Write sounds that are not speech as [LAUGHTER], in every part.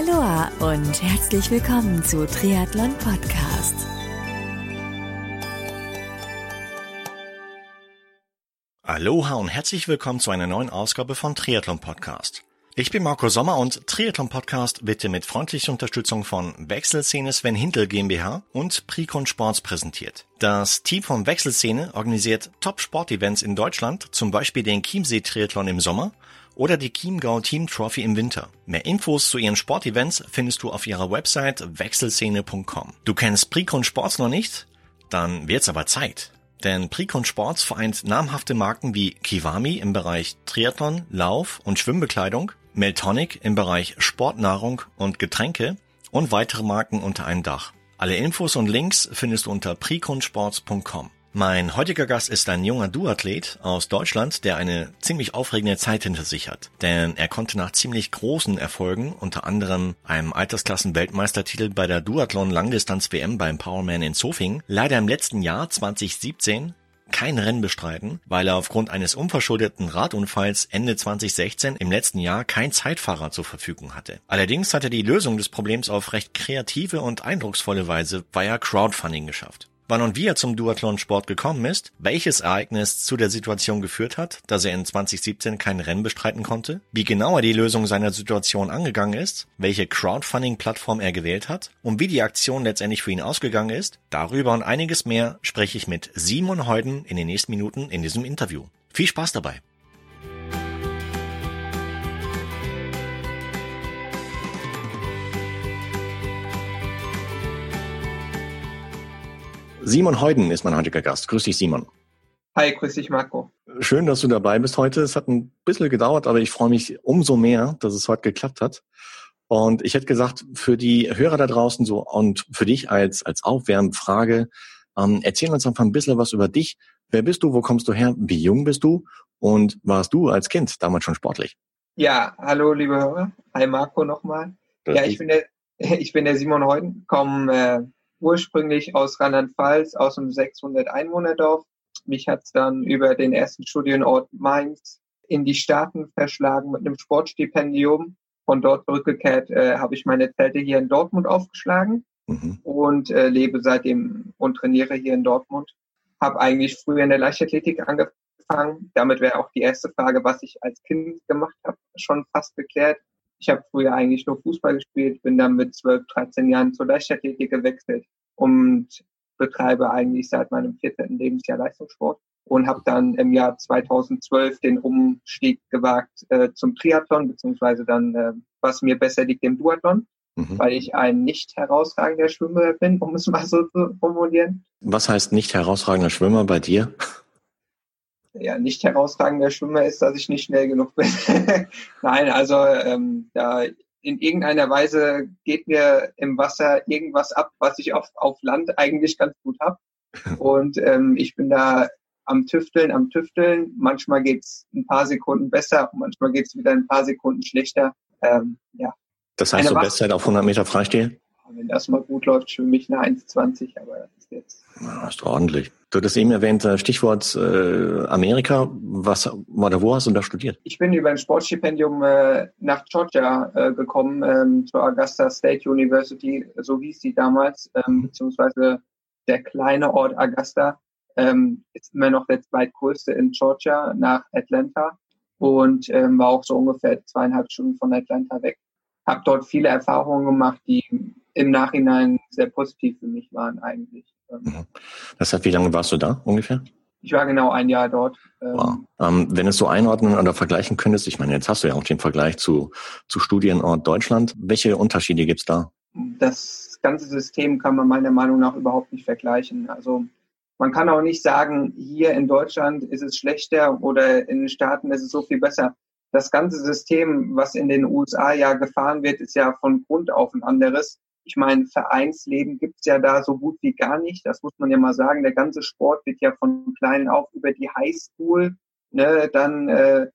Aloha und herzlich willkommen zu Triathlon Podcast. Aloha und herzlich willkommen zu einer neuen Ausgabe von Triathlon Podcast. Ich bin Marco Sommer und Triathlon Podcast wird mit freundlicher Unterstützung von Wechselszene Sven Hintel GmbH und Precon Sports präsentiert. Das Team von Wechselszene organisiert Top-Sport-Events in Deutschland, zum Beispiel den Chiemsee Triathlon im Sommer oder die Chiemgau Team Trophy im Winter. Mehr Infos zu ihren Sportevents findest du auf ihrer Website wechselszene.com. Du kennst Precon Sports noch nicht? Dann wird's aber Zeit. Denn Precon Sports vereint namhafte Marken wie Kiwami im Bereich Triathlon, Lauf und Schwimmbekleidung, Meltonic im Bereich Sportnahrung und Getränke und weitere Marken unter einem Dach. Alle Infos und Links findest du unter preconsports.com. Mein heutiger Gast ist ein junger Duathlet aus Deutschland, der eine ziemlich aufregende Zeit hinter sich hat. Denn er konnte nach ziemlich großen Erfolgen, unter anderem einem Altersklassen-Weltmeistertitel bei der Duathlon-Langdistanz-WM beim Powerman in Zofingen, leider im letzten Jahr 2017 kein Rennen bestreiten, weil er aufgrund eines unverschuldeten Radunfalls Ende 2016 im letzten Jahr kein Zeitfahrer zur Verfügung hatte. Allerdings hat er die Lösung des Problems auf recht kreative und eindrucksvolle Weise via Crowdfunding geschafft. Wann und wie er zum Duathlon-Sport gekommen ist, welches Ereignis zu der Situation geführt hat, dass er in 2017 kein Rennen bestreiten konnte, wie genau er die Lösung seiner Situation angegangen ist, welche Crowdfunding-Plattform er gewählt hat und wie die Aktion letztendlich für ihn ausgegangen ist, darüber und einiges mehr spreche ich mit Simon Heuden in den nächsten Minuten in diesem Interview. Viel Spaß dabei! Simon Heuden ist mein heutiger Gast. Grüß dich, Simon. Hi, grüß dich, Marco. Schön, dass du dabei bist heute. Es hat ein bisschen gedauert, aber ich freue mich umso mehr, dass es heute geklappt hat. Und ich hätte gesagt, für die Hörer da draußen so und für dich als, als Aufwärmfrage, ähm, erzähl uns einfach ein bisschen was über dich. Wer bist du? Wo kommst du her? Wie jung bist du? Und warst du als Kind damals schon sportlich? Ja, hallo, liebe Hörer. Hi, Marco nochmal. Ja, ich bin der, [LAUGHS] ich bin der Simon Heuden, komme äh, ursprünglich aus Rheinland-Pfalz, aus einem 600 Einwohnerdorf. Mich hat's dann über den ersten Studienort Mainz in die Staaten verschlagen mit einem Sportstipendium. Von dort zurückgekehrt äh, habe ich meine Zelte hier in Dortmund aufgeschlagen mhm. und äh, lebe seitdem und trainiere hier in Dortmund. Habe eigentlich früher in der Leichtathletik angefangen. Damit wäre auch die erste Frage, was ich als Kind gemacht habe, schon fast geklärt. Ich habe früher eigentlich nur Fußball gespielt, bin dann mit 12, 13 Jahren zur Leichtathletik gewechselt und betreibe eigentlich seit meinem 14. Lebensjahr Leistungssport und habe dann im Jahr 2012 den Umstieg gewagt äh, zum Triathlon, beziehungsweise dann, äh, was mir besser liegt, dem Duathlon, mhm. weil ich ein nicht herausragender Schwimmer bin, um es mal so zu formulieren. Was heißt nicht herausragender Schwimmer bei dir? Ja, nicht herausragender Schwimmer ist, dass ich nicht schnell genug bin. [LAUGHS] Nein, also ähm, da in irgendeiner Weise geht mir im Wasser irgendwas ab, was ich auf, auf Land eigentlich ganz gut habe. [LAUGHS] Und ähm, ich bin da am Tüfteln, am Tüfteln. Manchmal geht's ein paar Sekunden besser, manchmal geht's wieder ein paar Sekunden schlechter. Ähm, ja. Das heißt, so Bestzeit auf 100 Meter Freistil? Wenn das mal gut läuft, schwimme ich eine 1,20, aber das ist jetzt. Ja, ist ordentlich. Du hattest eben erwähnt, äh, Stichwort äh, Amerika. Was oder wo hast du da studiert? Ich bin über ein Sportstipendium äh, nach Georgia äh, gekommen, ähm, zur Augusta State University, so hieß sie damals, ähm, mhm. beziehungsweise der kleine Ort Augusta ähm, ist immer noch der zweitgrößte in Georgia nach Atlanta und ähm, war auch so ungefähr zweieinhalb Stunden von Atlanta weg. Habe dort viele Erfahrungen gemacht, die im Nachhinein sehr positiv für mich waren eigentlich. Mhm. Das heißt, wie lange warst du da ungefähr? Ich war genau ein Jahr dort. Ähm, wow. Ähm, wenn du es so einordnen oder vergleichen könntest, ich meine, jetzt hast du ja auch den Vergleich zu, zu Studienort Deutschland. Welche Unterschiede gibt's da? Das ganze System kann man meiner Meinung nach überhaupt nicht vergleichen. Also man kann auch nicht sagen, hier in Deutschland ist es schlechter oder in den Staaten ist es so viel besser. Das ganze System, was in den USA ja gefahren wird, ist ja von Grund auf ein anderes. Ich meine, Vereinsleben gibt's ja da so gut wie gar nicht. Das muss man ja mal sagen. Der ganze Sport wird ja von klein auf über die Highschool ne, dann äh,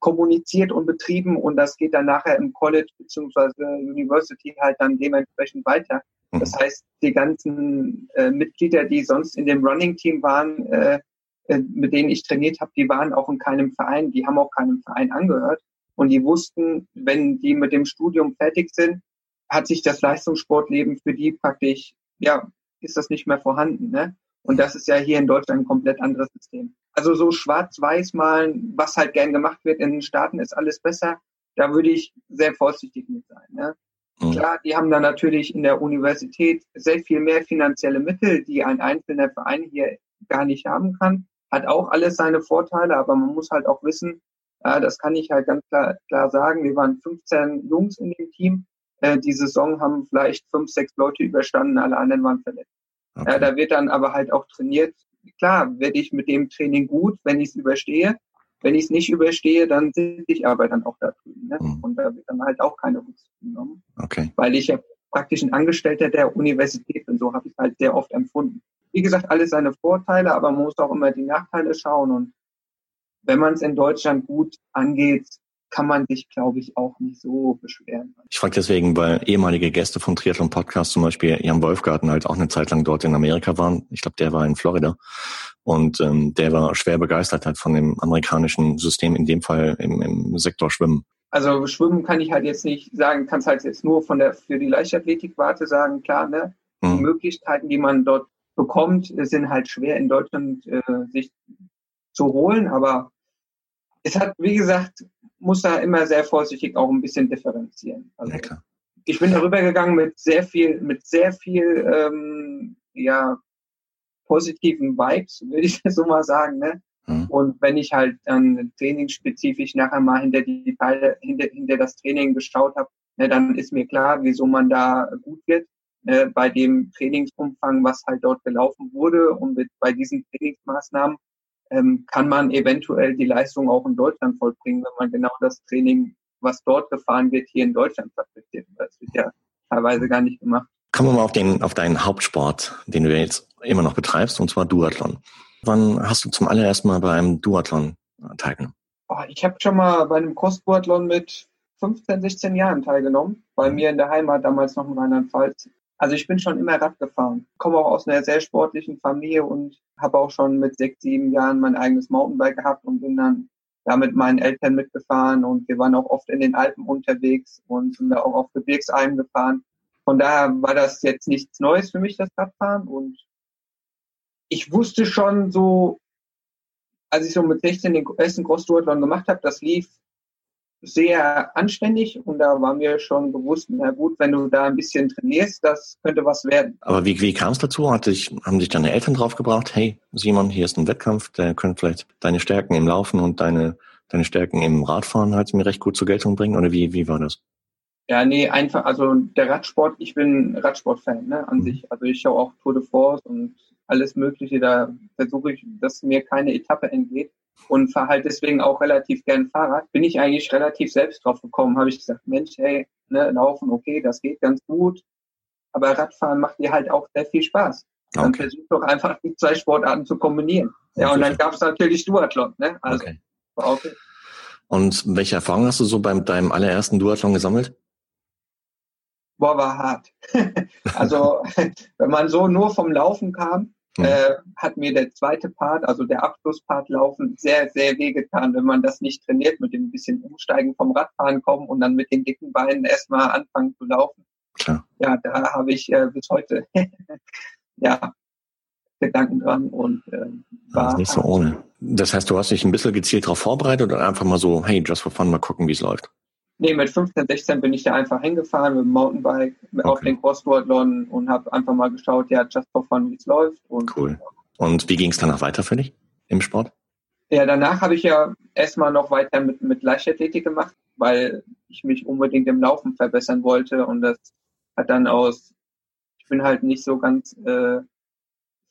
kommuniziert und betrieben und das geht dann nachher im College beziehungsweise University halt dann dementsprechend weiter. Mhm. Das heißt, die ganzen äh, Mitglieder, die sonst in dem Running Team waren, äh, mit denen ich trainiert habe, die waren auch in keinem Verein, die haben auch keinem Verein angehört. Und die wussten, wenn die mit dem Studium fertig sind, hat sich das Leistungssportleben für die praktisch, ja, ist das nicht mehr vorhanden. Ne? Und das ist ja hier in Deutschland ein komplett anderes System. Also so schwarz-weiß malen, was halt gern gemacht wird in den Staaten, ist alles besser. Da würde ich sehr vorsichtig mit sein. Ne? Mhm. Klar, die haben dann natürlich in der Universität sehr viel mehr finanzielle Mittel, die ein einzelner Verein hier gar nicht haben kann. Hat auch alles seine Vorteile, aber man muss halt auch wissen, äh, das kann ich halt ganz klar, klar sagen, wir waren 15 Jungs in dem Team. Äh, die Saison haben vielleicht fünf, sechs Leute überstanden, alle anderen waren verletzt. Okay. Äh, da wird dann aber halt auch trainiert. Klar, werde ich mit dem Training gut, wenn ich es überstehe. Wenn ich es nicht überstehe, dann sitze ich aber dann auch da drüben. Ne? Mhm. Und da wird dann halt auch keine Rücksicht genommen. Okay. Weil ich ja praktisch ein Angestellter der Universität bin. So habe ich es halt sehr oft empfunden. Wie gesagt, alles seine Vorteile, aber man muss auch immer die Nachteile schauen. Und wenn man es in Deutschland gut angeht, kann man sich, glaube ich, auch nicht so beschweren. Ich frage deswegen, weil ehemalige Gäste vom Triathlon Podcast, zum Beispiel Jan Wolfgarten, halt auch eine Zeit lang dort in Amerika waren. Ich glaube, der war in Florida. Und ähm, der war schwer begeistert halt von dem amerikanischen System, in dem Fall im, im Sektor Schwimmen. Also Schwimmen kann ich halt jetzt nicht sagen, kann es halt jetzt nur von der für die Leichtathletik-Warte sagen, klar, ne? Mhm. Die Möglichkeiten, die man dort bekommt, sind halt schwer in Deutschland äh, sich zu holen, aber es hat, wie gesagt, muss da immer sehr vorsichtig auch ein bisschen differenzieren. Also, ja, ich bin darüber gegangen mit sehr viel, mit sehr viel, ähm, ja, positiven Vibes, würde ich [LAUGHS] so mal sagen, ne? Mhm. Und wenn ich halt dann trainingsspezifisch nachher mal hinter die Teile, hinter, hinter das Training geschaut habe, ne, dann ist mir klar, wieso man da gut wird. Ne, bei dem Trainingsumfang, was halt dort gelaufen wurde und mit, bei diesen Trainingsmaßnahmen ähm, kann man eventuell die Leistung auch in Deutschland vollbringen, wenn man genau das Training, was dort gefahren wird, hier in Deutschland praktiziert. Das wird ja teilweise gar nicht gemacht. Kommen wir mal auf, den, auf deinen Hauptsport, den du jetzt immer noch betreibst, und zwar Duathlon. Wann hast du zum allerersten Mal bei einem Duathlon teilgenommen? Oh, ich habe schon mal bei einem Cross-Duathlon mit 15, 16 Jahren teilgenommen. Bei mhm. mir in der Heimat, damals noch in Rheinland-Pfalz. Also ich bin schon immer Rad gefahren. Komme auch aus einer sehr sportlichen Familie und habe auch schon mit sechs, sieben Jahren mein eigenes Mountainbike gehabt und bin dann da mit meinen Eltern mitgefahren und wir waren auch oft in den Alpen unterwegs und sind da auch auf Gebirgsalmen gefahren. Von daher war das jetzt nichts Neues für mich, das Radfahren und ich wusste schon so, als ich so mit 16 den ersten Cross-Duathlon gemacht habe, das lief sehr anständig und da war mir schon bewusst, na gut, wenn du da ein bisschen trainierst, das könnte was werden. Aber wie, wie kam es dazu? Hat dich, haben dich deine Eltern draufgebracht, hey Simon, hier ist ein Wettkampf, der könnte vielleicht deine Stärken im Laufen und deine, deine Stärken im Radfahren halt mir recht gut zur Geltung bringen? Oder wie, wie war das? Ja, nee, einfach, also der Radsport, ich bin Radsportfan ne, an mhm. sich. Also ich schaue auch Tour de Force und alles Mögliche, da versuche ich, dass mir keine Etappe entgeht und fahre halt deswegen auch relativ gern Fahrrad. Bin ich eigentlich relativ selbst drauf gekommen, habe ich gesagt, Mensch, hey, ne, laufen, okay, das geht ganz gut, aber Radfahren macht dir halt auch sehr viel Spaß. Dann okay. versuch doch einfach die zwei Sportarten zu kombinieren. Ja, ja und dann gab es natürlich Duathlon, ne? Also, okay. okay. Und welche Erfahrungen hast du so beim deinem allerersten Duathlon gesammelt? Boah, war hart. [LAUGHS] also, [LAUGHS] wenn man so nur vom Laufen kam, Mhm. Äh, hat mir der zweite Part, also der Abschlusspart laufen, sehr, sehr wehgetan, wenn man das nicht trainiert, mit dem bisschen Umsteigen vom Radfahren kommen und dann mit den dicken Beinen erstmal anfangen zu laufen. Klar. Ja, da habe ich äh, bis heute [LAUGHS] ja, Gedanken dran und äh, war das ist nicht so ohne. Das heißt, du hast dich ein bisschen gezielt darauf vorbereitet oder einfach mal so, hey, just for fun, mal gucken, wie es läuft? Nee, mit 15, 16 bin ich da einfach hingefahren mit dem Mountainbike okay. auf den Cross-Duathlon und habe einfach mal geschaut, ja, just for fun, wie es läuft. Und, cool. Und wie ging es danach weiter für dich im Sport? Ja, danach habe ich ja erstmal noch weiter mit, mit Leichtathletik gemacht, weil ich mich unbedingt im Laufen verbessern wollte und das hat dann aus, ich bin halt nicht so ganz äh,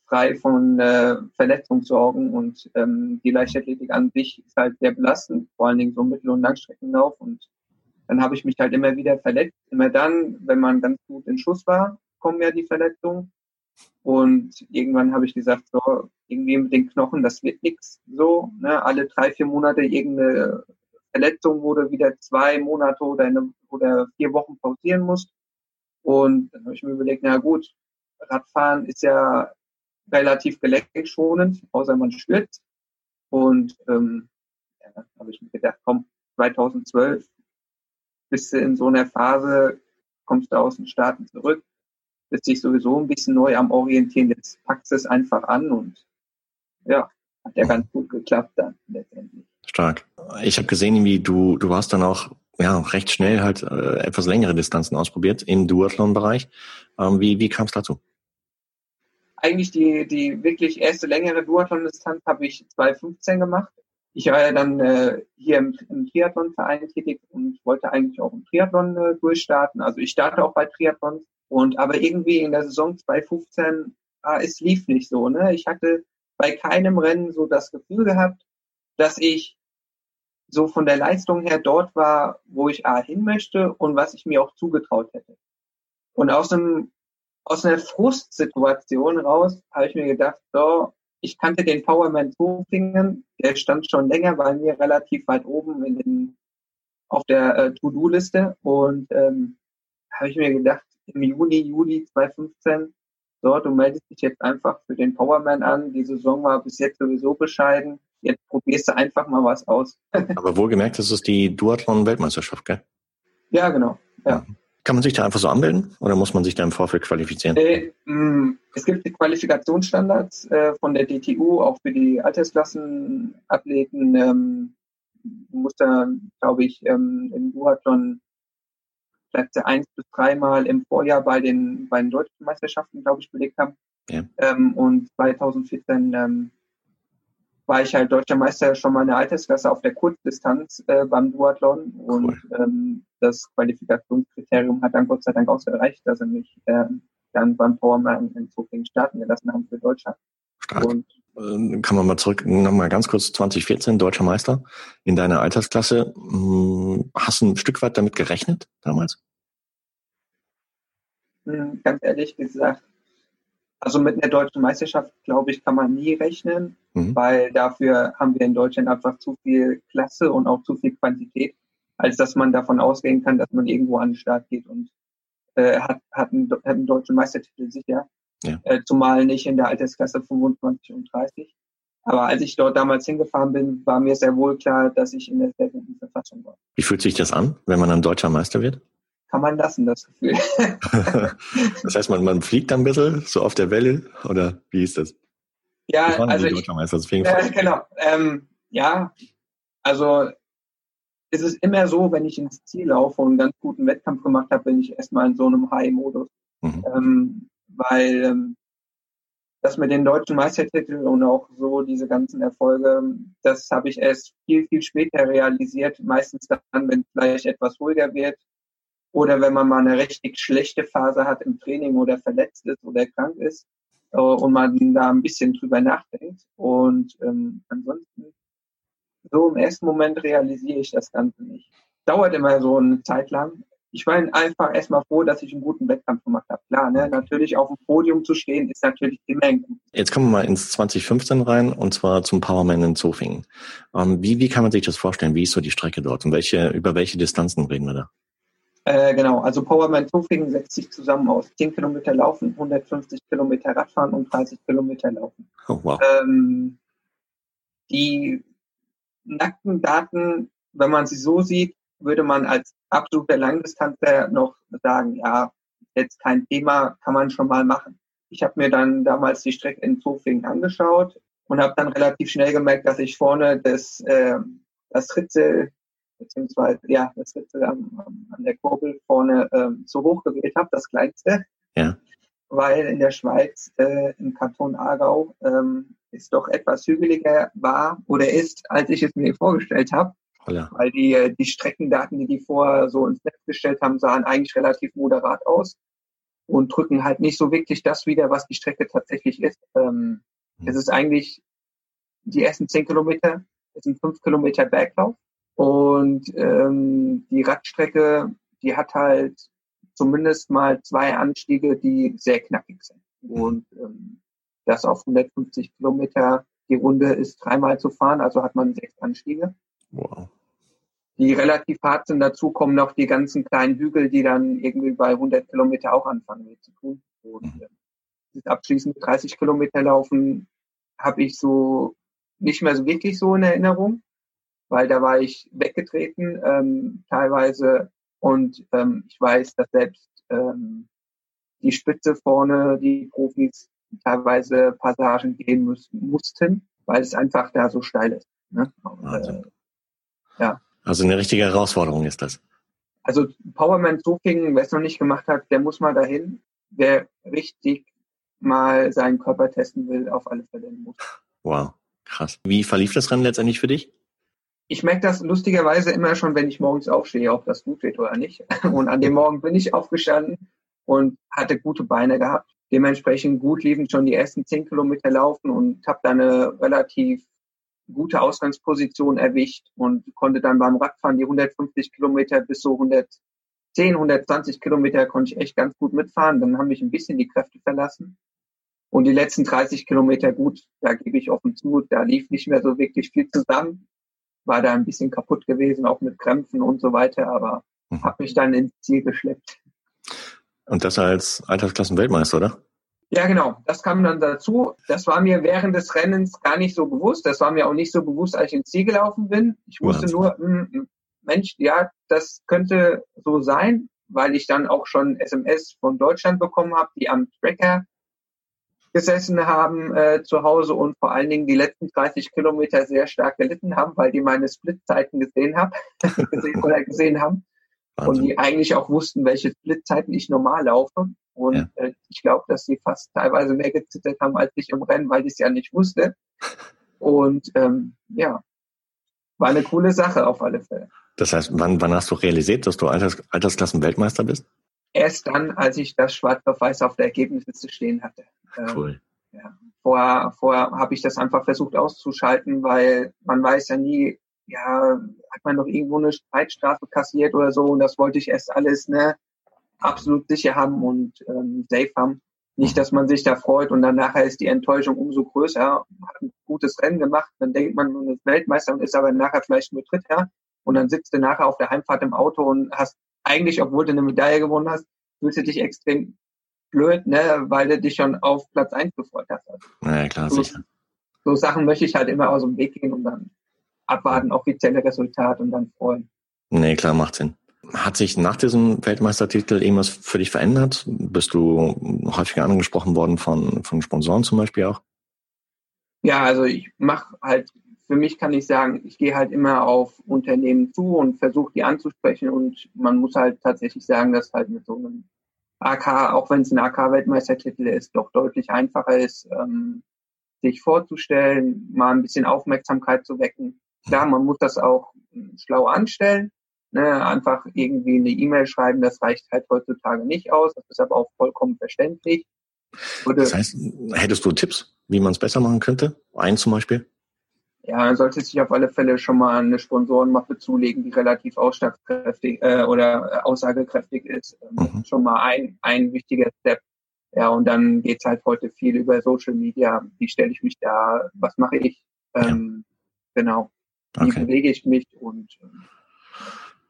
frei von äh, Verletzungssorgen und ähm, die Leichtathletik an sich ist halt sehr belastend, vor allen Dingen so Mittel- und Langstreckenlauf und dann habe ich mich halt immer wieder verletzt. Immer dann, wenn man ganz gut in Schuss war, kommen ja die Verletzungen. Und irgendwann habe ich gesagt, so, irgendwie mit den Knochen, das wird nichts. So, ne, alle drei, vier Monate irgendeine Verletzung, wo du wieder zwei Monate oder, eine, oder vier Wochen pausieren musst. Und dann habe ich mir überlegt, na gut, Radfahren ist ja relativ gelenkschonend, außer man stürzt. Und ähm, ja, habe ich mir gedacht, komm, 2012 bist du in so einer Phase, kommst du aus den Staaten zurück, bist dich sowieso ein bisschen neu am Orientieren, jetzt packst du es einfach an und ja, hat ja ganz gut geklappt dann letztendlich. Stark. Ich habe gesehen, wie du, du warst dann auch ja, recht schnell halt äh, etwas längere Distanzen ausprobiert im Duathlon-Bereich. Ähm, wie wie kam es dazu? Eigentlich die, die wirklich erste längere Duathlon-Distanz habe ich 2015 gemacht. Ich war ja dann äh, hier im, im Triathlon-Verein tätig und wollte eigentlich auch im Triathlon äh, durchstarten. Also ich starte auch bei Triathlon. Und aber irgendwie in der Saison 2015, ah, es lief nicht so. Ne? Ich hatte bei keinem Rennen so das Gefühl gehabt, dass ich so von der Leistung her dort war, wo ich A hin möchte und was ich mir auch zugetraut hätte. Und aus einem aus einer Frustsituation raus habe ich mir gedacht, so, ich kannte den Powerman Zofingen, der stand schon länger bei mir relativ weit oben in den, auf der äh, To-Do-Liste und ähm, habe ich mir gedacht, im Juni, Juli 2015, so, du meldest dich jetzt einfach für den Powerman an, die Saison war bis jetzt sowieso bescheiden, jetzt probierst du einfach mal was aus. [LAUGHS] Aber wohlgemerkt, das ist die Duathlon-Weltmeisterschaft, gell? Ja, genau. Ja. Kann man sich da einfach so anmelden oder muss man sich da im Vorfeld qualifizieren? Äh, mh, es gibt die Qualifikationsstandards äh, von der DTU, auch für die Altersklassenathleten. Ähm, du musst da, glaube ich, ähm, im Duathlon Plätze eins bis dreimal im Vorjahr bei den, bei den deutschen Meisterschaften, glaube ich, belegt haben. Ja. Ähm, und 2014 ähm, war ich halt deutscher Meister schon mal in der Altersklasse auf der Kurzdistanz äh, beim Duathlon und cool. ähm, das Qualifikationskriterium hat dann Gott sei Dank auch erreicht, dass sie mich äh, dann beim Powerman in Zofingen starten gelassen haben für Deutschland. Stark. Und ähm, kann man mal zurück, nochmal ganz kurz, 2014, deutscher Meister in deiner Altersklasse. Hm, hast du ein Stück weit damit gerechnet damals? Hm, ganz ehrlich gesagt, also mit einer deutschen Meisterschaft, glaube ich, kann man nie rechnen, mhm. weil dafür haben wir in Deutschland einfach zu viel Klasse und auch zu viel Quantität, als dass man davon ausgehen kann, dass man irgendwo an den Start geht und äh, hat, hat, einen, hat einen deutschen Meistertitel sicher. Ja. Äh, zumal nicht in der Altersklasse 25 und 30. Aber als ich dort damals hingefahren bin, war mir sehr wohl klar, dass ich in der sehr guten Verfassung war. Wie fühlt sich das an, wenn man ein deutscher Meister wird? Kann man lassen, das Gefühl. [LAUGHS] das heißt, man, man fliegt dann ein bisschen so auf der Welle oder wie ist das? Ja, also ich, äh, genau. Ähm, ja, also es ist immer so, wenn ich ins Ziel laufe und einen ganz guten Wettkampf gemacht habe, bin ich erstmal in so einem High-Modus. Mhm. Ähm, weil ähm, das mit den deutschen Meistertiteln und auch so diese ganzen Erfolge, das habe ich erst viel, viel später realisiert. Meistens dann, wenn es vielleicht etwas ruhiger wird, oder wenn man mal eine richtig schlechte Phase hat im Training oder verletzt ist oder krank ist äh, und man da ein bisschen drüber nachdenkt. Und ähm, ansonsten, so im ersten Moment realisiere ich das Ganze nicht. Dauert immer so eine Zeit lang. Ich war einfach erstmal froh, dass ich einen guten Wettkampf gemacht habe. Klar, ne? natürlich auf dem Podium zu stehen, ist natürlich immer ein. Jetzt kommen wir mal ins 2015 rein und zwar zum Powerman in Zofingen. Ähm, wie, wie kann man sich das vorstellen? Wie ist so die Strecke dort und welche, über welche Distanzen reden wir da? Äh, genau, also Powerman Zofingen setzt sich zusammen aus 10 Kilometer Laufen, 150 Kilometer Radfahren und 30 Kilometer Laufen. Oh, wow. Ähm, die nackten Daten, wenn man sie so sieht, würde man als absoluter Langdistanzler noch sagen, ja, jetzt kein Thema, kann man schon mal machen. Ich habe mir dann damals die Strecke in Zofingen angeschaut und habe dann relativ schnell gemerkt, dass ich vorne das, äh, das Ritzel beziehungsweise ja, das Ritzel an, an der Kurbel vorne ähm, zu hoch gewählt habe, das kleinste. Ja. Weil in der Schweiz, äh, im Kanton Aargau, ähm, ist doch etwas hügeliger war oder ist, als ich es mir vorgestellt habe. Weil die, äh, die Streckendaten, die die vorher so ins Netz gestellt haben, sahen eigentlich relativ moderat aus und drücken halt nicht so wirklich das wieder, was die Strecke tatsächlich ist. Ähm, mhm. Es ist eigentlich die ersten zehn Kilometer, es sind fünf Kilometer Berglauf und ähm, die Radstrecke, die hat halt zumindest mal zwei Anstiege, die sehr knackig sind. Und ähm, das auf 150 Kilometer die Runde ist dreimal zu fahren, also hat man sechs Anstiege. Wow. Die relativ hart sind. Dazu kommen noch die ganzen kleinen Hügel, die dann irgendwie bei 100 Kilometer auch anfangen mit zu tun. Und mhm. äh, abschließend 30 Kilometer laufen habe ich so nicht mehr so wirklich so in Erinnerung weil da war ich weggetreten ähm, teilweise und ähm, ich weiß, dass selbst ähm, die Spitze vorne, die Profis teilweise Passagen gehen müssen, mussten, weil es einfach da so steil ist. Ne? Also, äh, ja. Also eine richtige Herausforderung ist das. Also Powerman Soaking, wer es noch nicht gemacht hat, der muss mal dahin. Wer richtig mal seinen Körper testen will, auf alle Fälle muss. Wow, krass. Wie verlief das Rennen letztendlich für dich? Ich merke das lustigerweise immer schon, wenn ich morgens aufstehe, ob das gut wird oder nicht. [LAUGHS] Und an dem Morgen bin ich aufgestanden und hatte gute Beine gehabt. Dementsprechend gut liefen schon die ersten zehn Kilometer laufen und habe da eine relativ gute Ausgangsposition erwischt und konnte dann beim Radfahren die 150 Kilometer bis so 110, 120 Kilometer konnte ich echt ganz gut mitfahren. Dann haben mich ein bisschen die Kräfte verlassen. Und die letzten 30 Kilometer, gut, da gebe ich offen zu, da lief nicht mehr so wirklich viel zusammen. War da ein bisschen kaputt gewesen, auch mit Krämpfen und so weiter, aber mhm. habe mich dann ins Ziel geschleppt. Und das als Altersklassen-Weltmeister, oder? Ja, genau. Das kam dann dazu. Das war mir während des Rennens gar nicht so bewusst. Das war mir auch nicht so bewusst, als ich ins Ziel gelaufen bin. Ich wusste nur, mh, hm, Mensch, ja, das könnte so sein, weil ich dann auch schon SMS von Deutschland bekommen habe, die am Tracker gesessen haben äh, zu Hause und vor allen Dingen die letzten 30 Kilometer sehr stark gelitten haben, weil die meine Splitzeiten gesehen haben [LAUGHS] gesehen oder gesehen haben. Wahnsinn. und die eigentlich auch wussten, welche Splitzeiten ich normal laufe. Und ja. äh, ich glaube, dass sie fast teilweise mehr gezittert haben als ich im Rennen, weil ich es ja nicht wusste. Und ähm, ja, war eine coole Sache auf alle Fälle. Das heißt, wann, wann hast du realisiert, dass du Alters, Altersklassen-Weltmeister bist? Erst dann, als ich das schwarz auf weiß auf der Ergebnisliste stehen hatte. Ähm, cool. Ja. Vorher, vorher habe ich das einfach versucht auszuschalten, weil man weiß ja nie, ja, hat man noch irgendwo eine Streitstrafe kassiert oder so und das wollte ich erst alles ne, absolut sicher haben und ähm, safe haben. Nicht, dass man sich da freut und dann nachher ist die Enttäuschung umso größer. Hat ein gutes Rennen gemacht, dann denkt man, man ist Weltmeister und ist aber nachher vielleicht nur Dritter und dann sitzt du nachher auf der Heimfahrt im Auto und hast eigentlich, obwohl du eine Medaille gewonnen hast, fühlst du dich extrem blöd, ne, weil du dich schon auf Platz eins gefreut hast. Ja, klar, so, sicher. So Sachen möchte ich halt immer aus dem Weg gehen und dann abwarten, offizielle Resultat und dann freuen. Nee, klar, macht Sinn. Hat sich nach diesem Weltmeistertitel irgendwas für dich verändert? Bist du häufiger angesprochen worden von, von Sponsoren zum Beispiel auch? Ja, also ich mache halt, für mich kann ich sagen, ich gehe halt immer auf Unternehmen zu und versuche die anzusprechen und man muss halt tatsächlich sagen, dass halt mit so einem AK, auch wenn es ein AK-Weltmeistertitel ist, doch deutlich einfacher ist, ähm, sich vorzustellen, mal ein bisschen Aufmerksamkeit zu wecken. Klar, man muss das auch schlau anstellen. Ne, einfach irgendwie eine E-Mail schreiben, das reicht halt heutzutage nicht aus. Das ist aber auch vollkommen verständlich. Würde, das heißt, hättest du Tipps, wie man es besser machen könnte? Ein zum Beispiel? Ja, man sollte sich auf alle Fälle schon mal eine Sponsorenmappe zulegen, die relativ ausschlagskräftig äh, oder aussagekräftig ist. Ähm, mhm. Schon mal ein, ein wichtiger Step. Ja, und dann geht's halt heute viel über Social Media. Wie stelle ich mich da? Was mache ich? Ähm, ja. Genau. Wie okay. bewege ich mich? Und, ähm,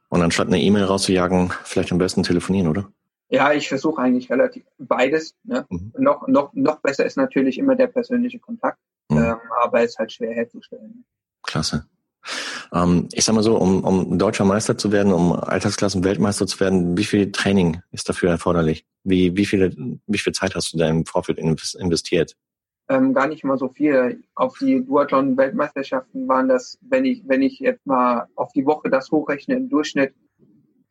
und anstatt eine E-Mail rauszujagen, vielleicht am besten telefonieren, oder? Ja, ich versuche eigentlich relativ beides. Ne? Mhm. Noch, noch, noch besser ist natürlich immer der persönliche Kontakt, mhm. ähm, aber ist halt schwer herzustellen. Klasse. Ähm, ich sag mal so, um, um deutscher Meister zu werden, um Alltagsklassen Weltmeister zu werden, wie viel Training ist dafür erforderlich? Wie, wie, viele, wie viel Zeit hast du da im Vorfeld investiert? Ähm, gar nicht mal so viel. Auf die Duathlon-Weltmeisterschaften waren das, wenn ich, wenn ich jetzt mal auf die Woche das hochrechne, im Durchschnitt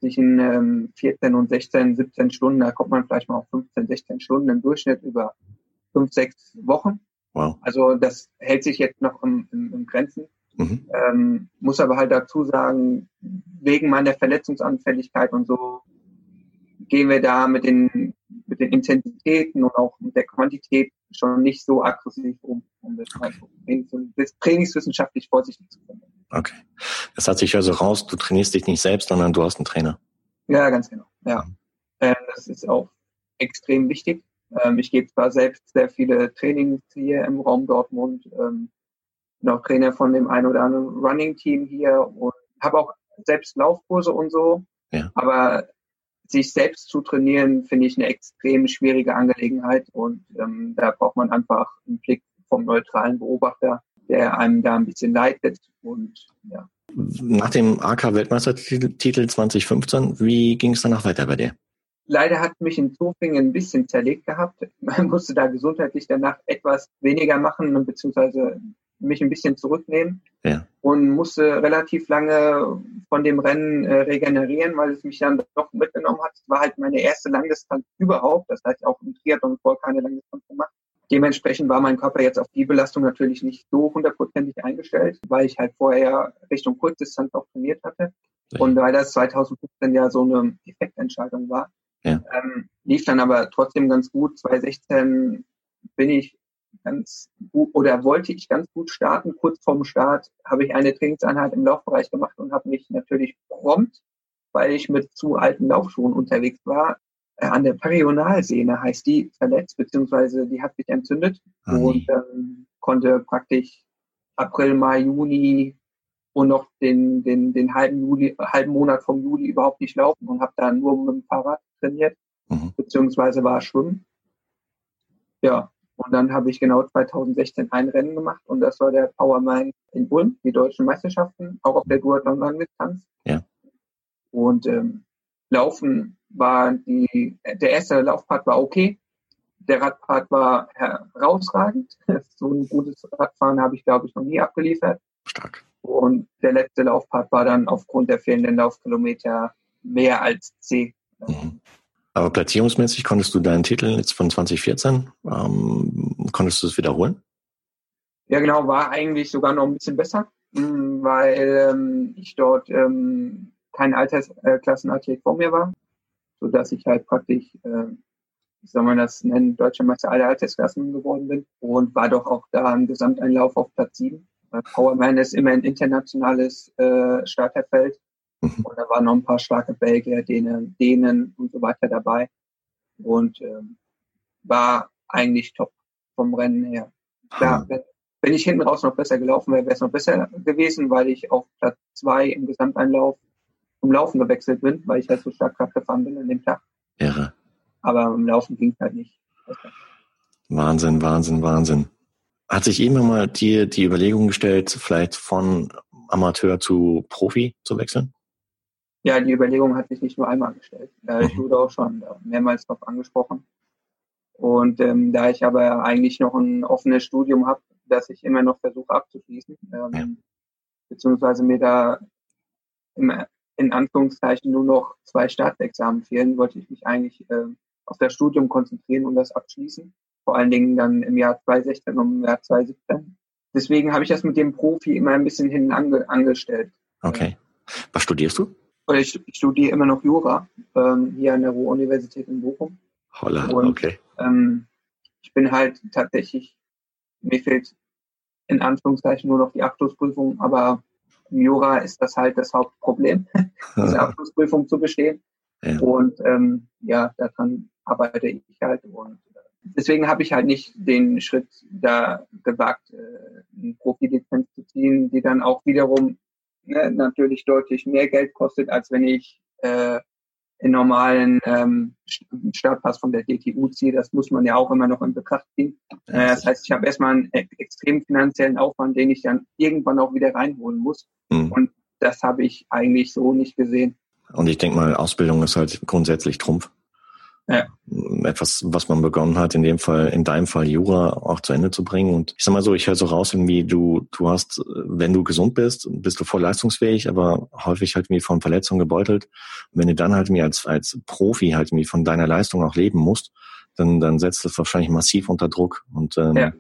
zwischen ähm, 14 und 16, 17 Stunden, da kommt man vielleicht mal auf 15, 16 Stunden im Durchschnitt über fünf, sechs Wochen. Wow. Also das hält sich jetzt noch im, im, im Grenzen. Mhm. Ähm, muss aber halt dazu sagen, wegen meiner Verletzungsanfälligkeit und so gehen wir da mit den, mit den Intensitäten und auch mit der Quantität schon nicht so aggressiv um, um das, okay. das trainingswissenschaftlich vorsichtig zu finden. Okay. Das hat sich also raus, du trainierst dich nicht selbst, sondern du hast einen Trainer. Ja, ganz genau. Ja. Mhm. Ähm, das ist auch extrem wichtig. Ähm, ich gebe zwar selbst sehr viele Trainings hier im Raum Dortmund, ähm, bin auch Trainer von dem einen oder anderen Running-Team hier und habe auch selbst Laufkurse und so. Ja. Aber sich selbst zu trainieren, finde ich eine extrem schwierige Angelegenheit und ähm, da braucht man einfach einen Blick vom neutralen Beobachter, der einem da ein bisschen leitet und ja, Nach dem AK-Weltmeistertitel 2015, wie ging es danach weiter bei dir? Leider hat mich in Zofingen ein bisschen zerlegt gehabt. Man musste da gesundheitlich danach etwas weniger machen, beziehungsweise mich ein bisschen zurücknehmen ja. und musste relativ lange von dem Rennen äh, regenerieren, weil es mich dann doch mitgenommen hat. Es war halt meine erste Langdistanz überhaupt. Das heißt, auch im Triathlon vor keine Langdistanz gemacht. Dementsprechend war mein Körper jetzt auf die Belastung natürlich nicht so hundertprozentig eingestellt, weil ich halt vorher Richtung Kurzdistanz auch trainiert hatte. Ja. Und weil das 2015 ja so eine Effektentscheidung war, ja. ähm, lief dann aber trotzdem ganz gut. 2016 bin ich ganz gut oder wollte ich ganz gut starten. Kurz vorm Start habe ich eine Trainingseinheit im Laufbereich gemacht und habe mich natürlich prompt, weil ich mit zu alten Laufschuhen unterwegs war, äh, an der Perionalsehne heißt die verletzt, beziehungsweise die hat sich entzündet ah, und ähm, konnte praktisch April, Mai, Juni und noch den, den, den halben, Juli, halben Monat vom Juli überhaupt nicht laufen und habe dann nur mit dem Fahrrad trainiert, mhm. beziehungsweise war schwimmen. Ja, und dann habe ich genau 2016 ein Rennen gemacht und das war der Powerman in Ulm, die deutschen Meisterschaften, auch auf der Duathlon-Langdistanz. Ja. Und ähm, Laufen war die, der erste Laufpart war okay. Der Radpart war herausragend. [LAUGHS] So ein gutes Radfahren habe ich, glaube ich, noch nie abgeliefert. Stark. Und der letzte Laufpart war dann aufgrund der fehlenden Laufkilometer mehr als C. Mhm. Aber platzierungsmäßig konntest du deinen Titel jetzt von 2014, ähm, konntest du es wiederholen? Ja, genau, war eigentlich sogar noch ein bisschen besser, mm, weil ähm, ich dort ähm, kein Altersklassenathlet vor mir war, so dass ich halt praktisch, äh, wie soll man das nennen, deutscher Meister aller Altersklassen geworden bin und war doch auch da im Gesamteinlauf auf Platz 7. Powerman ist immer ein internationales äh, Starterfeld mhm. und da waren noch ein paar starke Belgier, Dänen, Dänen und so weiter dabei und ähm, war eigentlich top vom Rennen her. Klar, wenn, wenn ich hinten raus noch besser gelaufen wäre, wäre es noch besser gewesen, weil ich auf Platz zwei im Gesamteinlauf zum Laufen gewechselt bin, weil ich halt so stark Kraft gefahren bin an dem Tag. Irre. Aber im Laufen ging es halt nicht. Wahnsinn, Wahnsinn, Wahnsinn. Hat sich immer mal dir die Überlegung gestellt, vielleicht von Amateur zu Profi zu wechseln? Ja, die Überlegung hat sich nicht nur einmal gestellt. Ich mhm. wurde auch schon mehrmals darauf angesprochen. Und ähm, da ich aber eigentlich noch ein offenes Studium habe, das ich immer noch versuche abzuschließen, ähm, ja. beziehungsweise mir da im in Anführungszeichen nur noch zwei Staatsexamen fehlen, wollte ich mich eigentlich äh, auf das Studium konzentrieren und das abschließen. Vor allen Dingen dann im Jahr 2016 und im Jahr 2017. Deswegen habe ich das mit dem Profi immer ein bisschen hinten ange angestellt. Okay. Was studierst du? Ich, ich studiere immer noch Jura ähm, hier an der Ruhr-Universität in Bochum. Holla, und, okay. Ähm, ich bin halt tatsächlich, mir fehlt in Anführungszeichen nur noch die Abschlussprüfung, aber im Jura ist das halt das Hauptproblem, [LAUGHS] diese [LAUGHS] Abschlussprüfung zu bestehen. Ja. Und ähm, ja, daran arbeite ich halt. Und äh, deswegen habe ich halt nicht den Schritt da gewagt, äh, eine Profilizenz zu ziehen, die dann auch wiederum ne, natürlich deutlich mehr Geld kostet, als wenn ich äh, in normalen ähm, Startpass von der DTU ziehe. Das muss man ja auch immer noch in Betracht ziehen. Äh, das heißt, ich habe erstmal einen extrem finanziellen Aufwand, den ich dann irgendwann auch wieder reinholen muss. Mhm. Und das habe ich eigentlich so nicht gesehen. Und ich denke mal, Ausbildung ist halt grundsätzlich Trumpf. Ja. Etwas, was man begonnen hat, in dem Fall, in deinem Fall Jura auch zu Ende zu bringen. Und ich sag mal so, ich höre so raus, irgendwie, du, du hast, wenn du gesund bist, bist du voll leistungsfähig, aber häufig halt irgendwie von Verletzungen gebeutelt. Und wenn du dann halt irgendwie als, als Profi halt irgendwie von deiner Leistung auch leben musst, dann, dann setzt das wahrscheinlich massiv unter Druck. Und ähm, ja.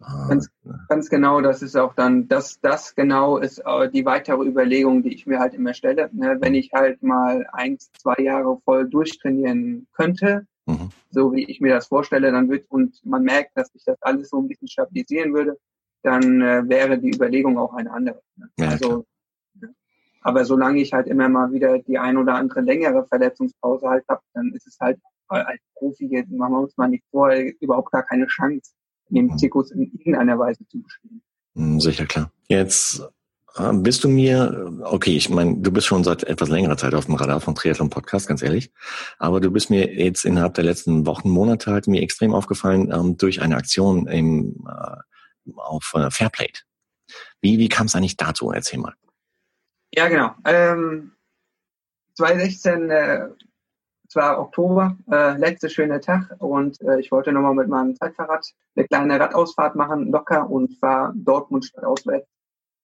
Ah, ganz, ganz genau, das ist auch dann, das, das genau ist äh, die weitere Überlegung, die ich mir halt immer stelle. Ne? Wenn ich halt mal eins, zwei Jahre voll durchtrainieren könnte, mhm. so wie ich mir das vorstelle, dann wird, und man merkt, dass sich das alles so ein bisschen stabilisieren würde, dann äh, wäre die Überlegung auch eine andere. Ne? Ja, also, ja. aber solange ich halt immer mal wieder die ein oder andere längere Verletzungspause halt habe, dann ist es halt als Profi, jetzt machen wir uns mal nicht vor, überhaupt gar keine Chance dem Zirkus in irgendeiner Weise zu bestehen. Hm, sicher, klar. Jetzt äh, bist du mir, okay, ich meine, du bist schon seit etwas längerer Zeit auf dem Radar von Triathlon Podcast, ganz ehrlich. Aber du bist mir jetzt innerhalb der letzten Wochen, Monate halt mir extrem aufgefallen ähm, durch eine Aktion im, äh, auf äh, Fairplay. Wie, wie kam es eigentlich dazu? Erzähl mal. Ja, genau. Ähm, 2016, äh, es war Oktober, äh, letzter schöner Tag und äh, ich wollte nochmal mit meinem Zeitfahrrad eine kleine Radausfahrt machen, locker und fahre Dortmund statt auswärts.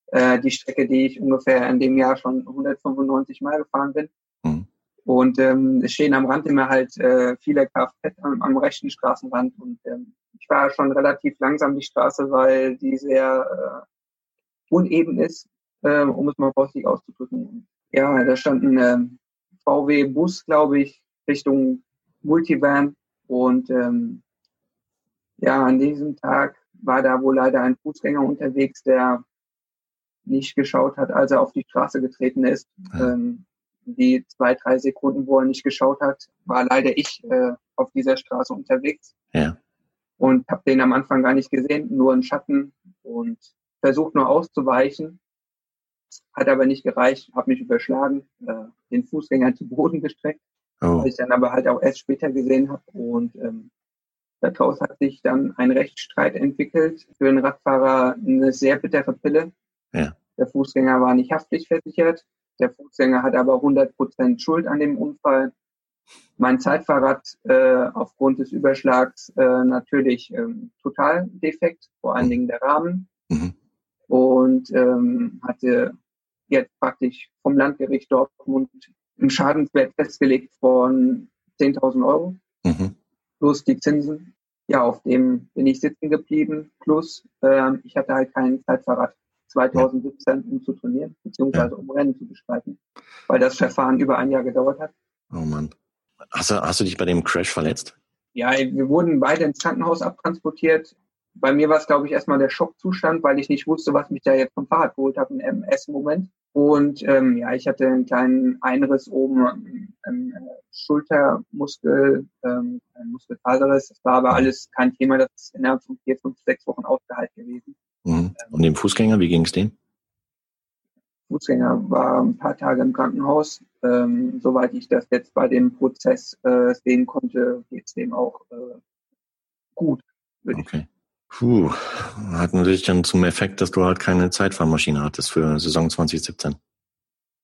Äh, die Strecke, die ich ungefähr in dem Jahr schon 195 Mal gefahren bin. Mhm. Und ähm, es stehen am Rand immer halt äh, viele Kfz am, am rechten Straßenrand und ähm, ich fahre schon relativ langsam die Straße, weil die sehr äh, uneben ist, äh, um es mal vorsichtig auszudrücken. Ja, da stand ein äh, VW-Bus, glaube ich, Richtung Multivan und ähm, ja, an diesem Tag war da wohl leider ein Fußgänger unterwegs, der nicht geschaut hat, als er auf die Straße getreten ist. Ja. Ähm, die zwei, drei Sekunden, wo er nicht geschaut hat, war leider ich äh, auf dieser Straße unterwegs. Ja. Und habe den am Anfang gar nicht gesehen, nur einen Schatten und versucht nur auszuweichen. Hat aber nicht gereicht, habe mich überschlagen, äh, den Fußgänger zu Boden gestreckt, oh. was ich dann aber halt auch erst später gesehen habe. Und ähm, daraus hat sich dann ein Rechtsstreit entwickelt. Für den Radfahrer eine sehr bittere Pille. Ja. Der Fußgänger war nicht haftpflichtversichert. Der Fußgänger hat aber 100 Prozent Schuld an dem Unfall. Mein Zeitfahrrad äh, aufgrund des Überschlags äh, natürlich ähm, total defekt, vor allen Dingen der Rahmen. Mhm. Und ähm, hatte jetzt praktisch vom Landgericht Dortmund einen Schadenswert festgelegt von 10.000 Euro mhm. plus die Zinsen. Ja, auf dem bin ich sitzen geblieben. Plus ähm, ich hatte halt kein Zeitfahrrad. 2017, um zu trainieren, beziehungsweise um Rennen zu bestreiten, weil das Verfahren über ein Jahr gedauert hat. Oh Mann. Hast du, hast du dich bei dem Crash verletzt? Ja, wir wurden beide ins Krankenhaus abtransportiert. Bei mir war es, glaube ich, erstmal der Schockzustand, weil ich nicht wusste, was mich da jetzt vom Fahrrad geholt hat im MS-Moment. Und ähm, ja, ich hatte einen kleinen Einriss oben im Schultermuskel, ähm, Muskelfaserriss. Das war aber alles kein Thema. Das ist innerhalb von vier, fünf, sechs Wochen ausgehalten gewesen. Mhm. Und dem Fußgänger, wie ging es dem? Fußgänger war ein paar Tage im Krankenhaus. Ähm, soweit ich das jetzt bei dem Prozess äh, sehen konnte, geht es dem auch äh, gut. Okay. Puh, hat natürlich dann zum Effekt, dass du halt keine Zeitfahrmaschine hattest für Saison 2017.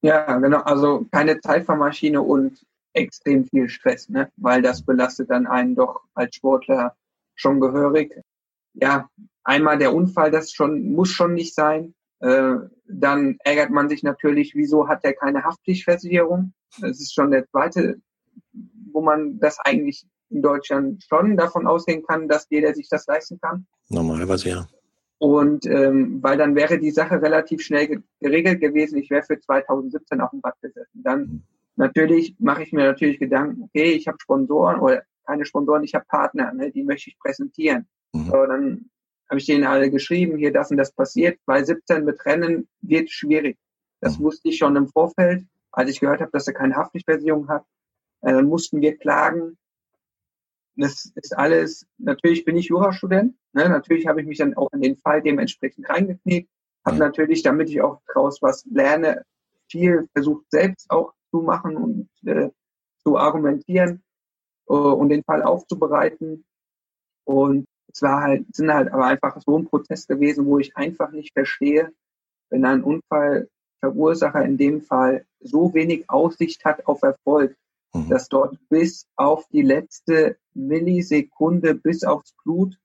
Ja, genau. Also keine Zeitfahrmaschine und extrem viel Stress, ne? weil das belastet dann einen doch als Sportler schon gehörig. Ja, einmal der Unfall, das schon muss schon nicht sein. Äh, dann ärgert man sich natürlich, wieso hat er keine Haftpflichtversicherung? Das ist schon der zweite, wo man das eigentlich in Deutschland schon davon ausgehen kann, dass jeder sich das leisten kann. Normalerweise ja. Und ähm, weil dann wäre die Sache relativ schnell geregelt gewesen. Ich wäre für 2017 auf dem Rad gesessen. Dann mhm. natürlich mache ich mir natürlich Gedanken, okay, ich habe Sponsoren oder keine Sponsoren, ich habe Partner, ne, die möchte ich präsentieren. Mhm. So, dann habe ich denen alle geschrieben, hier das und das passiert. Bei 17 mit Rennen wird schwierig. Das mhm. wusste ich schon im Vorfeld, als ich gehört habe, dass er keine Haftpflichtversicherung hat. Äh, dann mussten wir klagen. Das ist alles, natürlich bin ich Jurastudent, ne? natürlich habe ich mich dann auch in den Fall dementsprechend reingeknickt, habe natürlich, damit ich auch daraus was lerne, viel versucht selbst auch zu machen und äh, zu argumentieren äh, und den Fall aufzubereiten. Und es war halt, sind halt aber einfach so ein Prozess gewesen, wo ich einfach nicht verstehe, wenn ein Unfallverursacher in dem Fall so wenig Aussicht hat auf Erfolg, mhm. dass dort bis auf die letzte Millisekunde, bis aufs Blut,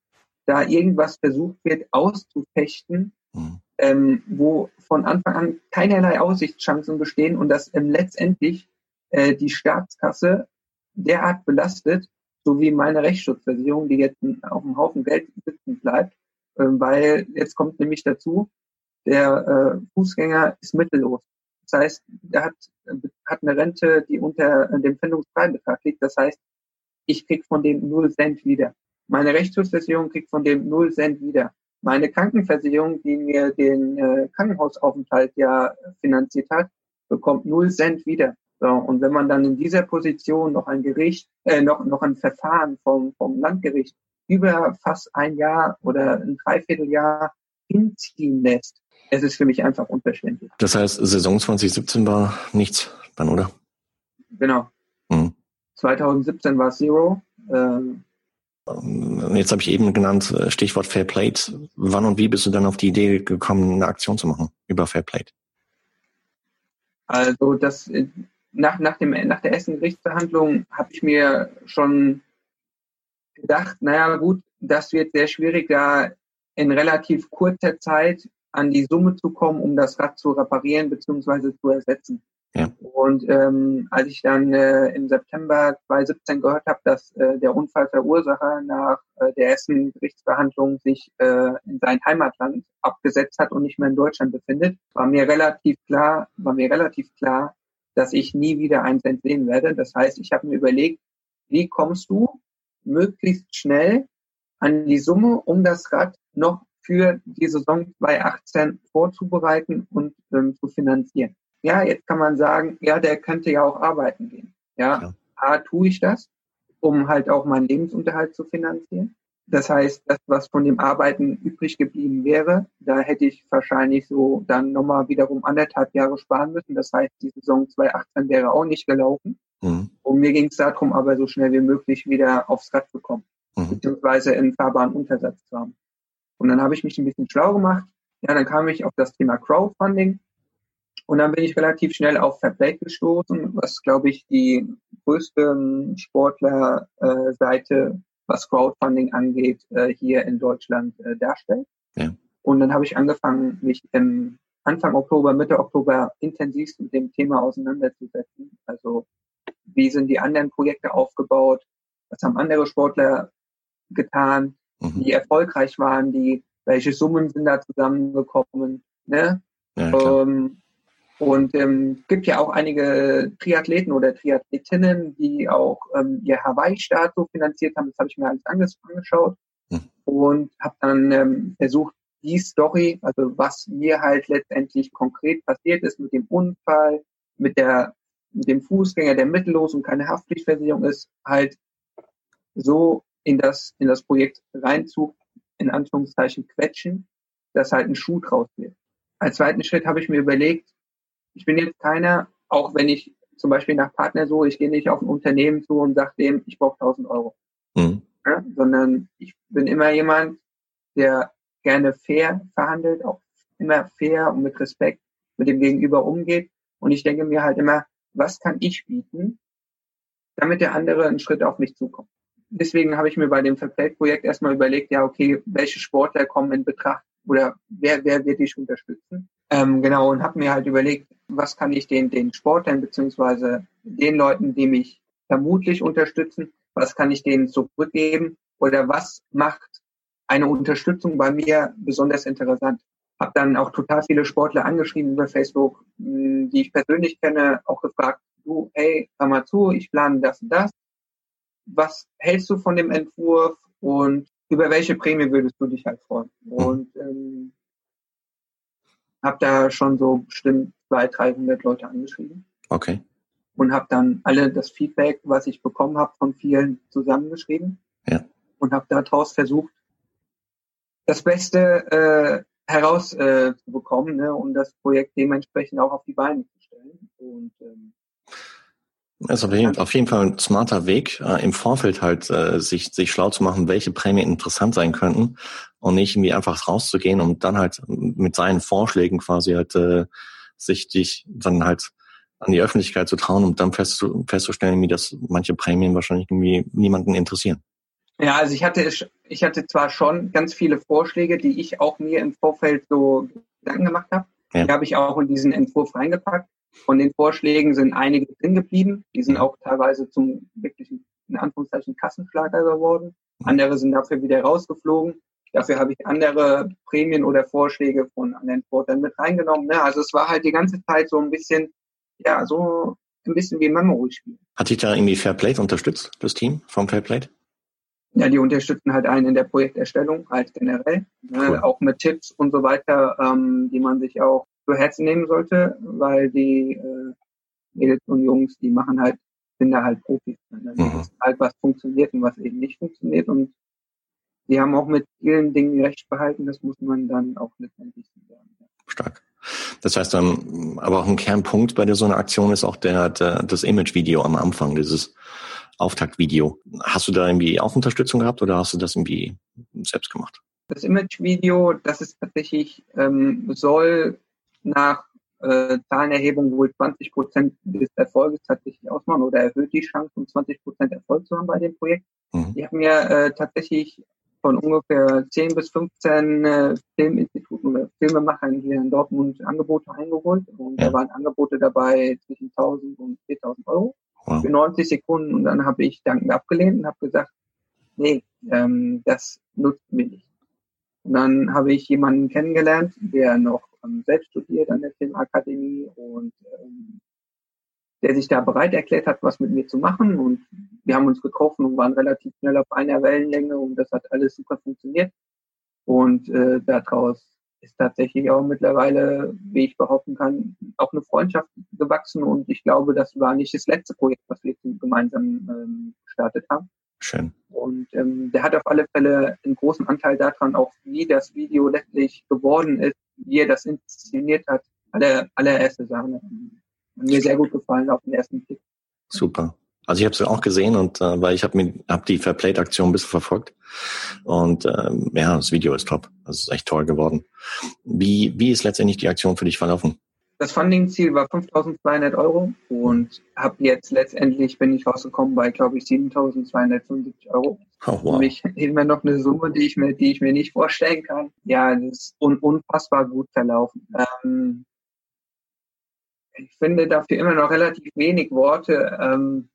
da irgendwas versucht wird auszufechten, mhm. ähm, wo von Anfang an keinerlei Aussichtschancen bestehen und dass ähm, letztendlich äh, die Staatskasse derart belastet, so wie meine Rechtsschutzversicherung, die jetzt auf einem Haufen Geld sitzen bleibt, äh, weil jetzt kommt nämlich dazu, der äh, Fußgänger ist mittellos. Das heißt, er hat, hat eine Rente, die unter dem Pfändungsfreibetrag liegt. Das heißt, ich krieg von dem null Cent wieder. Meine Rechtsschutzversicherung kriegt von dem null Cent wieder. Meine Krankenversicherung, die mir den äh, Krankenhausaufenthalt ja finanziert hat, bekommt null Cent wieder. So, und wenn man dann in dieser Position noch ein Gericht, äh, noch, noch ein Verfahren vom, vom Landgericht über fast ein Jahr oder ein Dreivierteljahr hinziehen lässt, es ist für mich einfach unverständlich. Das heißt, Saison 2017 war nichts dann, oder? Genau. Mhm. 2017 war Zero. Ähm, Jetzt habe ich eben genannt, äh, Stichwort Fair Plate. Wann und wie bist du dann auf die Idee gekommen, eine Aktion zu machen über Fair Plate? Also das nach, nach, dem, nach der ersten Gerichtsverhandlung habe ich mir schon gedacht, naja gut, das wird sehr schwierig, da in relativ kurzer Zeit an die Summe zu kommen, um das Rad zu reparieren bzw. zu ersetzen. Ja. Und ähm, als ich dann äh, im September 2017 gehört habe, dass äh, der Unfallverursacher nach äh, der ersten Gerichtsverhandlung sich äh, in sein Heimatland abgesetzt hat und nicht mehr in Deutschland befindet, war mir relativ klar, war mir relativ klar, dass ich nie wieder einen Cent sehen werde. Das heißt, ich habe mir überlegt, wie kommst du möglichst schnell an die Summe, um das Rad noch für die Saison 2018 vorzubereiten und ähm, zu finanzieren. Ja, jetzt kann man sagen, ja, der könnte ja auch arbeiten gehen. Ja, ja. A, tue ich das, um halt auch meinen Lebensunterhalt zu finanzieren. Das heißt, das, was von dem Arbeiten übrig geblieben wäre, da hätte ich wahrscheinlich so dann nochmal wiederum anderthalb Jahre sparen müssen. Das heißt, die Saison 2018 wäre auch nicht gelaufen. Mhm. Und mir ging es darum, aber so schnell wie möglich wieder aufs Rad zu kommen, mhm. beziehungsweise einen fahrbaren Untersatz zu haben. Und dann habe ich mich ein bisschen schlau gemacht. Ja, dann kam ich auf das Thema Crowdfunding. Und dann bin ich relativ schnell auf Fairplay gestoßen, was, glaube ich, die größte Sportlerseite, äh, was Crowdfunding angeht, äh, hier in Deutschland äh, darstellt. Ja. Und dann habe ich angefangen, mich im Anfang Oktober, Mitte Oktober intensivst mit dem Thema auseinanderzusetzen. Also wie sind die anderen Projekte aufgebaut? Was haben andere Sportler getan? Mhm. die erfolgreich waren, die, welche Summen sind da zusammengekommen, ne? Ja, ähm, und ähm, gibt ja auch einige Triathleten oder Triathletinnen, die auch ähm, ihr Hawaii-Start so finanziert haben. Das habe ich mir alles angeschaut mhm. und habe dann ähm, versucht, die Story, also was mir halt letztendlich konkret passiert ist mit dem Unfall, mit der mit dem Fußgänger, der mittellos und keine Haftpflichtversicherung ist, halt so in das, in das Projekt reinzug, in Anführungszeichen quetschen, dass halt ein Schuh draus wird. Als zweiten Schritt habe ich mir überlegt, ich bin jetzt keiner, auch wenn ich zum Beispiel nach Partner so, ich gehe nicht auf ein Unternehmen zu und sage dem, ich brauche 1000 Euro. Mhm. Ja, sondern ich bin immer jemand, der gerne fair verhandelt, auch immer fair und mit Respekt mit dem Gegenüber umgeht. Und ich denke mir halt immer, was kann ich bieten, damit der andere einen Schritt auf mich zukommt deswegen habe ich mir bei dem Verplayed-Projekt erstmal überlegt, ja, okay, welche Sportler kommen in Betracht oder wer, wer wird dich unterstützen? Ähm, genau, und habe mir halt überlegt, was kann ich den, den Sportlern beziehungsweise den Leuten, die mich vermutlich unterstützen, was kann ich denen zurückgeben oder was macht eine Unterstützung bei mir besonders interessant? Habe dann auch total viele Sportler angeschrieben über Facebook, die ich persönlich kenne, auch gefragt, du, hey, hör mal zu, ich plane das und das was hältst du von dem Entwurf und über welche Prämie würdest du dich halt freuen? Und ähm, habe da schon so bestimmt 200, 300 Leute angeschrieben. Okay. Und habe dann alle das Feedback, was ich bekommen habe, von vielen zusammengeschrieben. Ja. Und habe daraus versucht, das Beste äh, herauszubekommen, äh, ne, um das Projekt dementsprechend auch auf die Beine zu stellen. Und ähm, also auf jeden Fall ein smarter Weg, äh, im Vorfeld halt äh, sich, sich schlau zu machen, welche Prämien interessant sein könnten und nicht irgendwie einfach rauszugehen und dann halt mit seinen Vorschlägen quasi halt äh, sich dich dann halt an die Öffentlichkeit zu trauen, um dann festzu, festzustellen, wie das manche Prämien wahrscheinlich irgendwie niemanden interessieren. Ja, also ich hatte ich hatte zwar schon ganz viele Vorschläge, die ich auch mir im Vorfeld so Gedanken gemacht habe. Ja. Die habe ich auch in diesen Entwurf reingepackt. Von den Vorschlägen sind einige drin geblieben. Die sind auch teilweise zum wirklichen, in Anführungszeichen, Kassenschlager geworden. Andere sind dafür wieder rausgeflogen. Dafür habe ich andere Prämien oder Vorschläge von anderen Sportlern mit reingenommen. Ne? Also es war halt die ganze Zeit so ein bisschen, ja, so ein bisschen wie ein Memory-Spiel. Hat dich da irgendwie Fairplay unterstützt, das Team vom Fairplay? Ja, die unterstützen halt einen in der Projekterstellung, halt generell. Ne? Cool. Auch mit Tipps und so weiter, ähm, die man sich auch zu Herzen nehmen sollte, weil die äh, Mädels und Jungs, die machen halt, sind da halt Profis. Ne? Mhm. ist halt, was funktioniert und was eben nicht funktioniert. Und die haben auch mit vielen Dingen recht behalten, das muss man dann auch letztendlich sagen. Stark. Das heißt, ähm, aber auch ein Kernpunkt bei der so einer Aktion ist auch der, der das Image-Video am Anfang, dieses Auftaktvideo. Hast du da irgendwie auch Unterstützung gehabt oder hast du das irgendwie selbst gemacht? Das Image-Video, das ist tatsächlich, ähm, soll nach äh, Zahlenerhebung wohl 20 Prozent des Erfolges tatsächlich ausmachen oder erhöht die Chance, um 20 Prozent Erfolg zu haben bei dem Projekt. Mhm. Ich habe mir äh, tatsächlich von ungefähr 10 bis 15 äh, Filminstituten oder Filmemachern hier in Dortmund Angebote eingeholt. Und ja. da waren Angebote dabei zwischen 1000 und 4000 Euro wow. für 90 Sekunden. Und dann habe ich dankend abgelehnt und habe gesagt, nee, ähm, das nutzt mir nicht. Und dann habe ich jemanden kennengelernt, der noch ähm, selbst studiert an der Filmakademie und ähm, der sich da bereit erklärt hat, was mit mir zu machen. Und wir haben uns getroffen und waren relativ schnell auf einer Wellenlänge und das hat alles super funktioniert. Und äh, daraus ist tatsächlich auch mittlerweile, wie ich behaupten kann, auch eine Freundschaft gewachsen. Und ich glaube, das war nicht das letzte Projekt, was wir gemeinsam ähm, gestartet haben. Schön. Und ähm, der hat auf alle Fälle einen großen Anteil daran, auch wie das Video letztlich geworden ist, wie er das inszeniert hat. Alle, allererste Sache. Mir sehr gut gefallen auf den ersten Blick. Super. Also ich habe es auch gesehen und äh, weil ich habe mir hab die Fairplay-Aktion ein bisschen verfolgt und ähm, ja, das Video ist top. Das ist echt toll geworden. Wie wie ist letztendlich die Aktion für dich verlaufen? Das Funding-Ziel war 5.200 Euro und habe jetzt letztendlich bin ich rausgekommen bei glaube ich 7.275 Euro. Oh, wow. Für mich immer noch eine Summe, die ich mir die ich mir nicht vorstellen kann. Ja, das ist un unfassbar gut verlaufen. Ähm, ich finde dafür immer noch relativ wenig Worte. Ähm,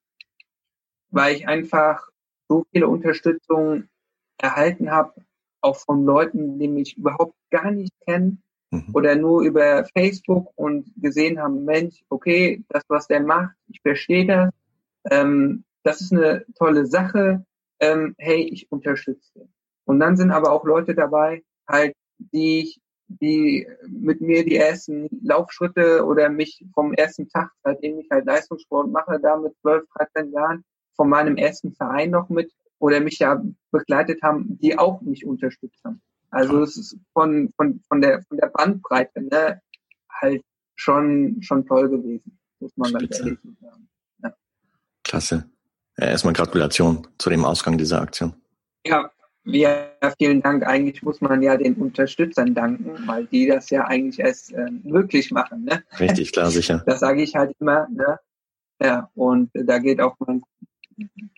weil ich einfach so viele Unterstützung erhalten habe, auch von Leuten, die mich überhaupt gar nicht kennen mhm. oder nur über Facebook und gesehen haben, Mensch, okay, das, was der macht, ich verstehe das, ähm, das ist eine tolle Sache, ähm, hey, ich unterstütze. Und dann sind aber auch Leute dabei, halt, die ich, die mit mir die ersten Laufschritte oder mich vom ersten Tag, seitdem ich halt Leistungssport mache, da mit 12, 13 Jahren, von meinem ersten Verein noch mit oder mich ja begleitet haben, die auch mich unterstützt haben. Also es ist von, von, von der von der Bandbreite ne, halt schon schon toll gewesen, muss man Spitze. ganz ehrlich sagen. Ja. Klasse. Ja, erstmal Gratulation zu dem Ausgang dieser Aktion. Ja, ja, vielen Dank. Eigentlich muss man ja den Unterstützern danken, weil die das ja eigentlich erst äh, möglich machen. Ne? Richtig, klar, sicher. [LAUGHS] Das sage ich halt immer. Ne? Ja, und da geht auch mein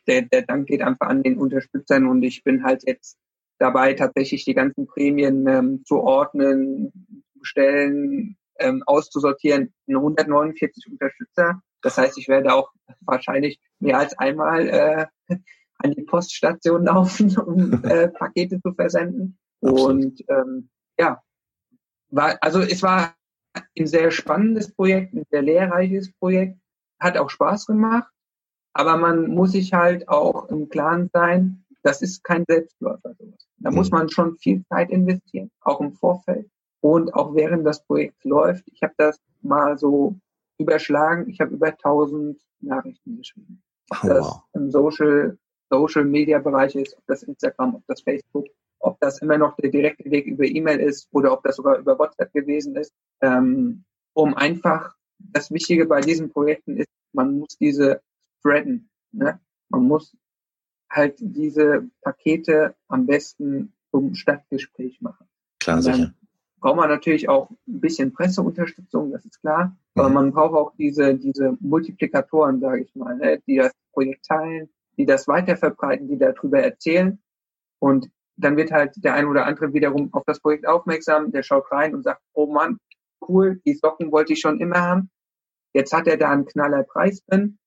der, der Dank geht einfach an den Unterstützern und ich bin halt jetzt dabei, tatsächlich die ganzen Prämien ähm, zu ordnen, zu bestellen, ähm, auszusortieren. 149 Unterstützer. Das heißt, ich werde auch wahrscheinlich mehr als einmal äh, [LAUGHS] an die Poststation laufen, [LAUGHS] um äh, Pakete zu versenden. Und ähm, ja, war, also es war ein sehr spannendes Projekt, ein sehr lehrreiches Projekt, hat auch Spaß gemacht. Aber man muss sich halt auch im Klaren sein, das ist kein Selbstläufer. Sowas. Da mhm. muss man schon viel Zeit investieren, auch im Vorfeld und auch während das Projekt läuft. Ich habe das mal so überschlagen. Ich habe über 1000 Nachrichten geschrieben. Ob oh, das wow. im Social, Social Media Bereich ist, ob das Instagram, ob das Facebook, ob das immer noch der direkte Weg über E-Mail ist oder ob das sogar über WhatsApp gewesen ist, ähm, um einfach das Wichtige bei diesen Projekten ist, man muss diese spreaden. Ne? Man muss halt diese Pakete am besten zum Stadtgespräch machen. Klar, sicher. Braucht man natürlich auch ein bisschen Presseunterstützung, das ist klar. Mhm. Aber man braucht auch diese, diese Multiplikatoren, sage ich mal, ne? die das Projekt teilen, die das weiterverbreiten, die darüber erzählen. Und dann wird halt der ein oder andere wiederum auf das Projekt aufmerksam, der schaut rein und sagt, oh Mann, cool, die Socken wollte ich schon immer haben. Jetzt hat er da einen knaller Preis drin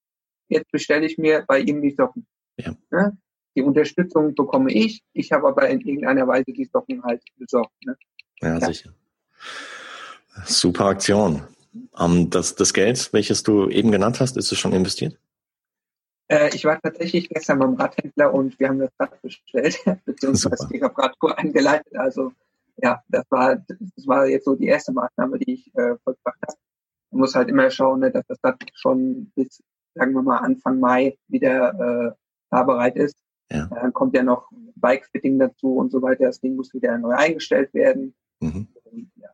jetzt bestelle ich mir bei ihm die Socken. Ja. ja? Die Unterstützung bekomme ich, ich habe aber in irgendeiner Weise die Socken halt besorgt. Ne? Ja, ja, sicher. Super Aktion. Um, ähm, das, das Geld, welches du eben genannt hast, ist es schon investiert? Äh, ich war tatsächlich gestern beim Radhändler und wir haben das Rad bestellt, [LAUGHS] beziehungsweise ich habe Radtour eingeleitet. Also ja, das war das war jetzt so die erste Maßnahme, die ich äh, vollbracht habe. Man muss halt immer schauen, ne, dass das Rad schon bis sagen wir mal Anfang Mai wieder äh, fahrbereit ist. Ja. Dann kommt ja noch Bike-Fitting dazu und so weiter. Das Ding muss wieder neu eingestellt werden. Mhm. ja.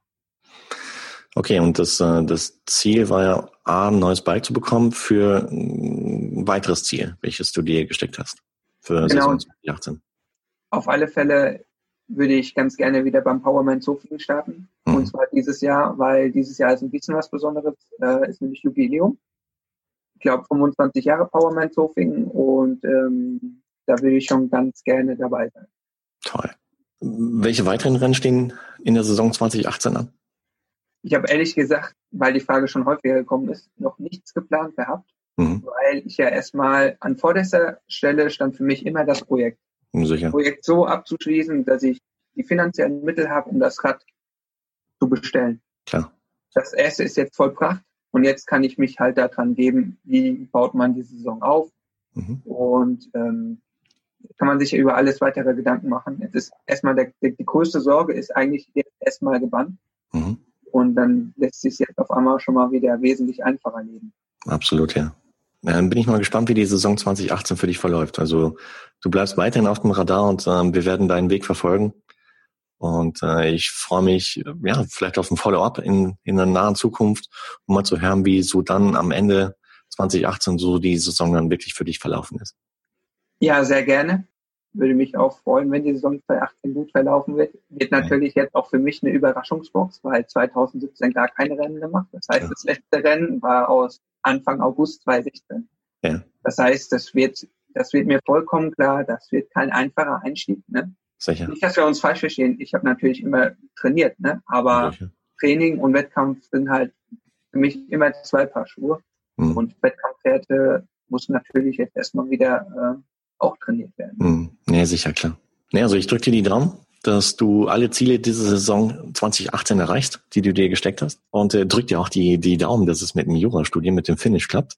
Okay, und das, äh, das Ziel war ja, A, ein neues Bike zu bekommen für ein weiteres Ziel, welches du dir gesteckt hast für genau. Saison 2018. Auf alle Fälle würde ich ganz gerne wieder beim Powerman Zofingen starten. Mhm. Und zwar dieses Jahr, weil dieses Jahr ist ein bisschen was Besonderes, äh, ist nämlich Jubiläum. Ich glaube 25 Jahre Powerman Zofingen und ähm, da würde ich schon ganz gerne dabei sein. Toll. Welche weiteren Rennen stehen in der Saison 2018 an? Ich habe ehrlich gesagt, weil die Frage schon häufiger gekommen ist, noch nichts geplant gehabt, mhm. weil ich ja erstmal an vorderster Stelle stand für mich immer das Projekt. Sicher. Das Projekt so abzuschließen, dass ich die finanziellen Mittel habe, um das Rad zu bestellen. Klar. Das erste ist jetzt vollbracht und jetzt kann ich mich halt daran geben, wie baut man die Saison auf. Mhm. Und ähm, kann man sich über alles weitere Gedanken machen. Jetzt ist erstmal der, die größte Sorge ist eigentlich jetzt erstmal gebannt. Mhm. Und dann lässt sich jetzt auf einmal schon mal wieder wesentlich einfacher leben. Absolut, ja. ja. Dann bin ich mal gespannt, wie die Saison 2018 für dich verläuft. Also du bleibst weiterhin auf dem Radar und ähm, wir werden deinen Weg verfolgen. Und äh, ich freue mich, ja, vielleicht auf ein Follow-up in, in der nahen Zukunft, um mal zu hören, wie so dann am Ende 2018 so die Saison dann wirklich für dich verlaufen ist. Ja, sehr gerne. Würde mich auch freuen, wenn die Saison 2018 gut verlaufen wird. Wird natürlich jetzt auch für mich eine Überraschungsbox, weil 2017 gar keine Rennen gemacht. Das heißt, ja. das letzte Rennen war aus Anfang August 2016. Ja. Das heißt, das wird, das wird mir vollkommen klar, das wird kein einfacher Einstieg. Ne? Sicher. Nicht, dass wir uns falsch verstehen. Ich habe natürlich immer trainiert, ne? aber Sicher. Training und Wettkampf sind halt für mich immer zwei Paar Schuhe. Mhm. Und Wettkampfwerte muss natürlich jetzt erstmal wieder äh, auch trainiert werden. Hm. Ja, sicher, klar. Ja, also ich drücke dir die Daumen, dass du alle Ziele dieser Saison 2018 erreichst, die du dir gesteckt hast. Und äh, drück dir auch die, die Daumen, dass es mit dem Jurastudium, mit dem Finish klappt.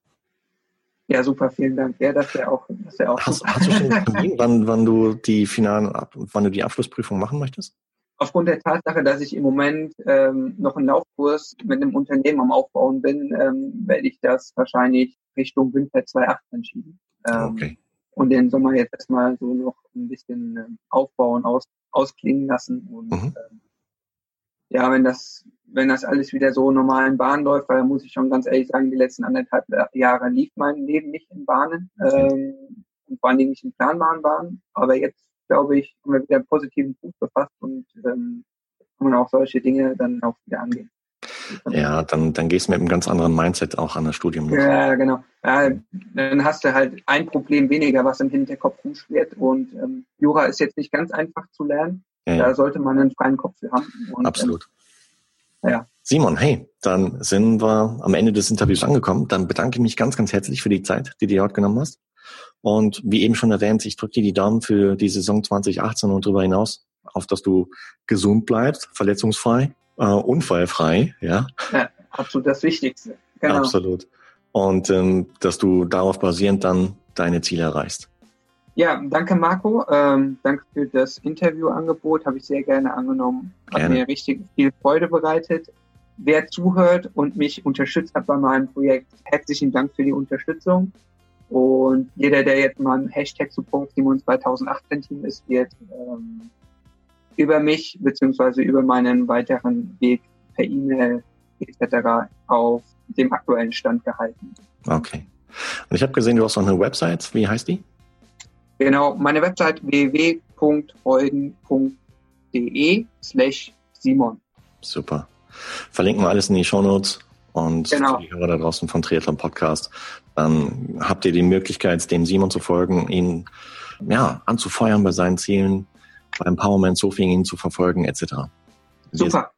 Ja, super, vielen Dank. Ja, das wäre auch, das wäre auch hast, hast du schon einen [LAUGHS] wann, wann du die finalen, wann du die Abschlussprüfung machen möchtest? Aufgrund der Tatsache, dass ich im Moment ähm, noch einen Laufkurs mit einem Unternehmen am Aufbauen bin, ähm, werde ich das wahrscheinlich Richtung Winter 2018 schieben. Ähm, okay und den Sommer jetzt erstmal so noch ein bisschen ähm, aufbauen, aus, ausklingen lassen. Und mhm. ähm, ja, wenn das, wenn das alles wieder so normalen Bahnen läuft, weil da muss ich schon ganz ehrlich sagen, die letzten anderthalb Jahre lief mein Leben nicht in Bahnen ähm, und vor allen Dingen nicht in planbaren Bahnen. Aber jetzt, glaube ich, haben wir wieder einen positiven Fuß befasst und ähm, kann man auch solche Dinge dann auch wieder angehen. Ja, dann, dann gehst du mit einem ganz anderen Mindset auch an das Studium. Noch. Ja, genau. Ja, dann hast du halt ein Problem weniger, was im Hinterkopf rumschwirrt. Und ähm, Jura ist jetzt nicht ganz einfach zu lernen. Da sollte man einen freien Kopf für haben. Und, Absolut. Ähm, ja. Simon, hey, dann sind wir am Ende des Interviews angekommen. Dann bedanke ich mich ganz, ganz herzlich für die Zeit, die du dir heute genommen hast. Und wie eben schon erwähnt, ich drücke dir die Daumen für die Saison 2018 und darüber hinaus, auf dass du gesund bleibst, verletzungsfrei äh, unfallfrei, ja. Ja, absolut das Wichtigste. Genau. Absolut. Und ähm, dass du darauf basierend dann deine Ziele erreichst. Ja, danke Marco. Ähm, danke für das Interviewangebot, habe ich sehr gerne angenommen. Hat gerne. mir richtig viel Freude bereitet. Wer zuhört und mich unterstützt hat bei meinem Projekt, herzlichen Dank für die Unterstützung. Und jeder, der jetzt mal ein Hashtag Support Simon 2018 Team ist, wird ähm, über mich beziehungsweise über meinen weiteren Weg per E-Mail etc. auf dem aktuellen Stand gehalten. Okay. Und ich habe gesehen, du hast noch eine Website. Wie heißt die? Genau, meine Website www.holden.de slash Simon. Super. Verlinken wir alles in die Show Notes und genau. die Hörer da draußen vom Triathlon Podcast. Dann habt ihr die Möglichkeit, dem Simon zu folgen, ihn ja, anzufeuern bei seinen Zielen, beim Empowerment Sofing zu verfolgen etc. Super.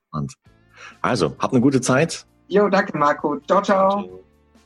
Also, habt eine gute Zeit. Jo, danke Marco. Ciao, ciao.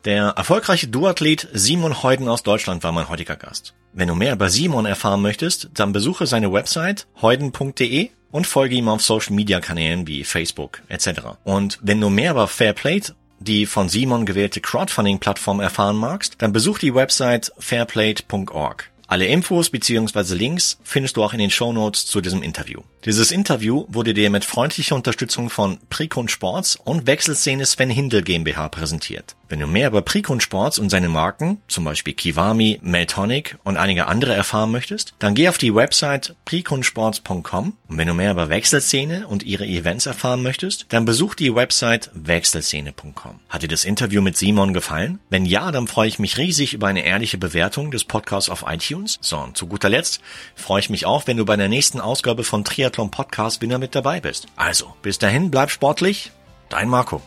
Der erfolgreiche Duathlet Simon Heuden aus Deutschland war mein heutiger Gast. Wenn du mehr über Simon erfahren möchtest, dann besuche seine Website heuden.de und folge ihm auf Social Media Kanälen wie Facebook etc. Und wenn du mehr über Fairplay, die von Simon gewählte Crowdfunding-Plattform erfahren magst, dann besuch die Website fairplate.org. Alle Infos bzw. Links findest du auch in den Show Notes zu diesem Interview. Dieses Interview wurde dir mit freundlicher Unterstützung von Precon Sports und Wechselszene Sven Hindel GmbH präsentiert. Wenn du mehr über Precon Sports und seine Marken, zum Beispiel Kiwami, Meltonic und einige andere erfahren möchtest, dann geh auf die Website preconsports.com und wenn du mehr über Wechselszene und ihre Events erfahren möchtest, dann besuch die Website wechselszene.com. Hat dir das Interview mit Simon gefallen? Wenn ja, dann freue ich mich riesig über eine ehrliche Bewertung des Podcasts auf iTunes. So, und zu guter Letzt freue ich mich auch, wenn du bei der nächsten Ausgabe von Triathlon Podcast wieder mit dabei bist. Also, bis dahin, bleib sportlich. Dein Marco.